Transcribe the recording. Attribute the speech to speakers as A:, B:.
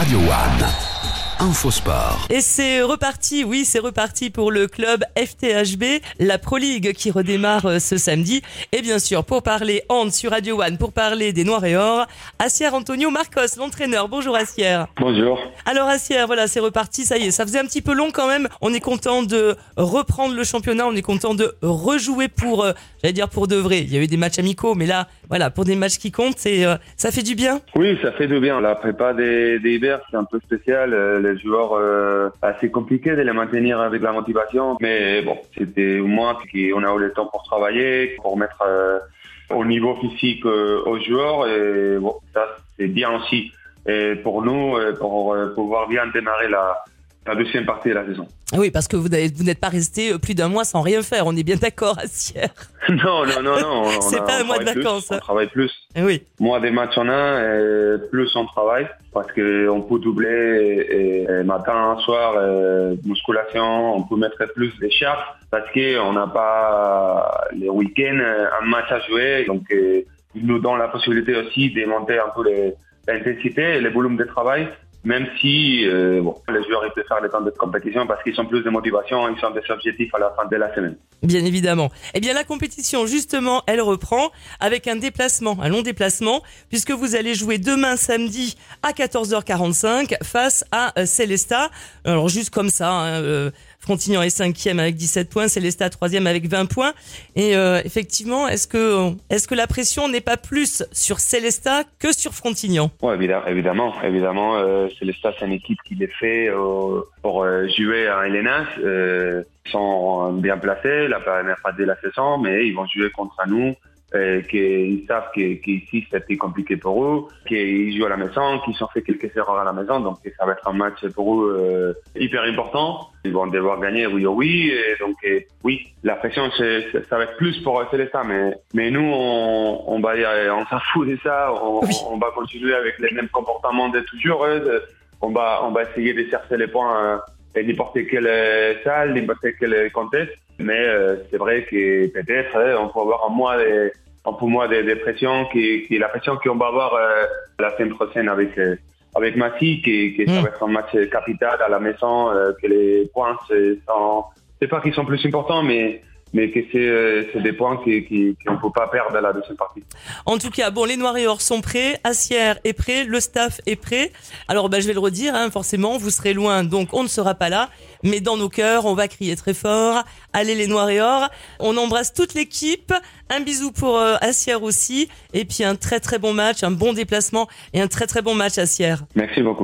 A: Radio One. Infosport.
B: Et c'est reparti, oui, c'est reparti pour le club FTHB, la Pro League qui redémarre euh, ce samedi. Et bien sûr, pour parler hand sur Radio One, pour parler des Noirs et Or, Assier Antonio Marcos, l'entraîneur. Bonjour Assier.
C: Bonjour.
B: Alors Assier, voilà, c'est reparti, ça y est, ça faisait un petit peu long quand même. On est content de reprendre le championnat, on est content de rejouer pour, euh, j'allais dire pour de vrai. Il y a eu des matchs amicaux, mais là, voilà, pour des matchs qui comptent, c'est, euh, ça fait du bien.
C: Oui, ça fait du bien. La prépa des, Ibers, c'est un peu spécial. Euh, Les joueurs, euh, assez compliqué de les maintenir avec la motivation. Mais bon, c'était au moins qu'on a eu le temps pour travailler, pour mettre euh, au niveau physique aux joueurs. Et bon, ça, c'est bien aussi. Et pour nous, pour pouvoir bien démarrer la, la deuxième partie de la saison.
B: Oui, parce que vous n'êtes pas resté euh, plus d'un mois sans rien faire. On est bien d'accord, Assier.
C: non, non, non, non. on
B: C'est
C: a-
B: pas un mois de
C: plus,
B: vacances, hein.
C: On travaille plus.
B: Eh Oui.
C: Moins des matchs en un, et plus on travaille parce qu'on peut doubler et, et matin, soir, euh, musculation, on peut mettre plus des charges parce qu'on n'a pas les week-ends euh, un match à jouer. Donc, euh, ils nous donne la possibilité aussi de monter un peu l'intensité et le volume de travail. Même si euh, bon, les joueurs ils peuvent faire le temps de compétition parce qu'ils ont plus de motivation, ils ont des objectifs à la fin de la semaine.
B: Bien évidemment. Eh bien, la compétition, justement, elle reprend avec un déplacement, un long déplacement, puisque vous allez jouer demain samedi à 14h45 face à euh, Célesta. Alors, juste comme ça, hein, euh, Frontignan est cinquième avec 17 points, Célesta troisième avec 20 points. Et euh, effectivement, est-ce que, est-ce que la pression n'est pas plus sur Célesta que sur Frontignan?
C: Ouais, évidemment, évidemment. Euh, Célestat, c'est une équipe qui les fait euh, pour euh, jouer à Elenas. Euh, ils sont bien placés, la première phase de la saison, mais ils vont jouer contre nous. Euh, qu'ils savent que- qu'ici c'était compliqué pour eux, qu'ils jouent à la maison, qu'ils ont fait quelques erreurs à la maison, donc ça va être un match pour eux euh, hyper important. Ils vont devoir gagner oui ou oui, et donc euh, oui, la pression ça va être plus pour Célestat, mais mais nous on, on va dire, on s'en fout de ça, on,
B: Oui.
C: on va continuer avec les mêmes comportements de toujours. euh, On va on va essayer de chercher les points euh, n'importe quelle euh, salle, n'importe quel contexte. Mais euh, c'est vrai que peut-être euh, on peut avoir un mois de, un peu moins de, de pression, qui, qui la pression qu'on va avoir euh, la semaine prochaine avec euh, avec Massy, qui, qui
B: Mm.
C: être un match capital à la maison, euh, que les points c'est pas qu'ils sont plus importants, mais mais que c'est euh, des points qui qui qu'on peut pas perdre à la deuxième partie.
B: En tout cas, bon, les Noirs et Or sont prêts, Assière est prêt, le staff est prêt. Alors, ben, je vais le redire, hein, forcément, vous serez loin, donc on ne sera pas là. Mais dans nos cœurs, on va crier très fort. Allez les Noirs et Or. On embrasse toute l'équipe. Un bisou pour euh, Assière aussi. Et puis un très très bon match, un bon déplacement et un très très bon match Assière.
C: Merci beaucoup.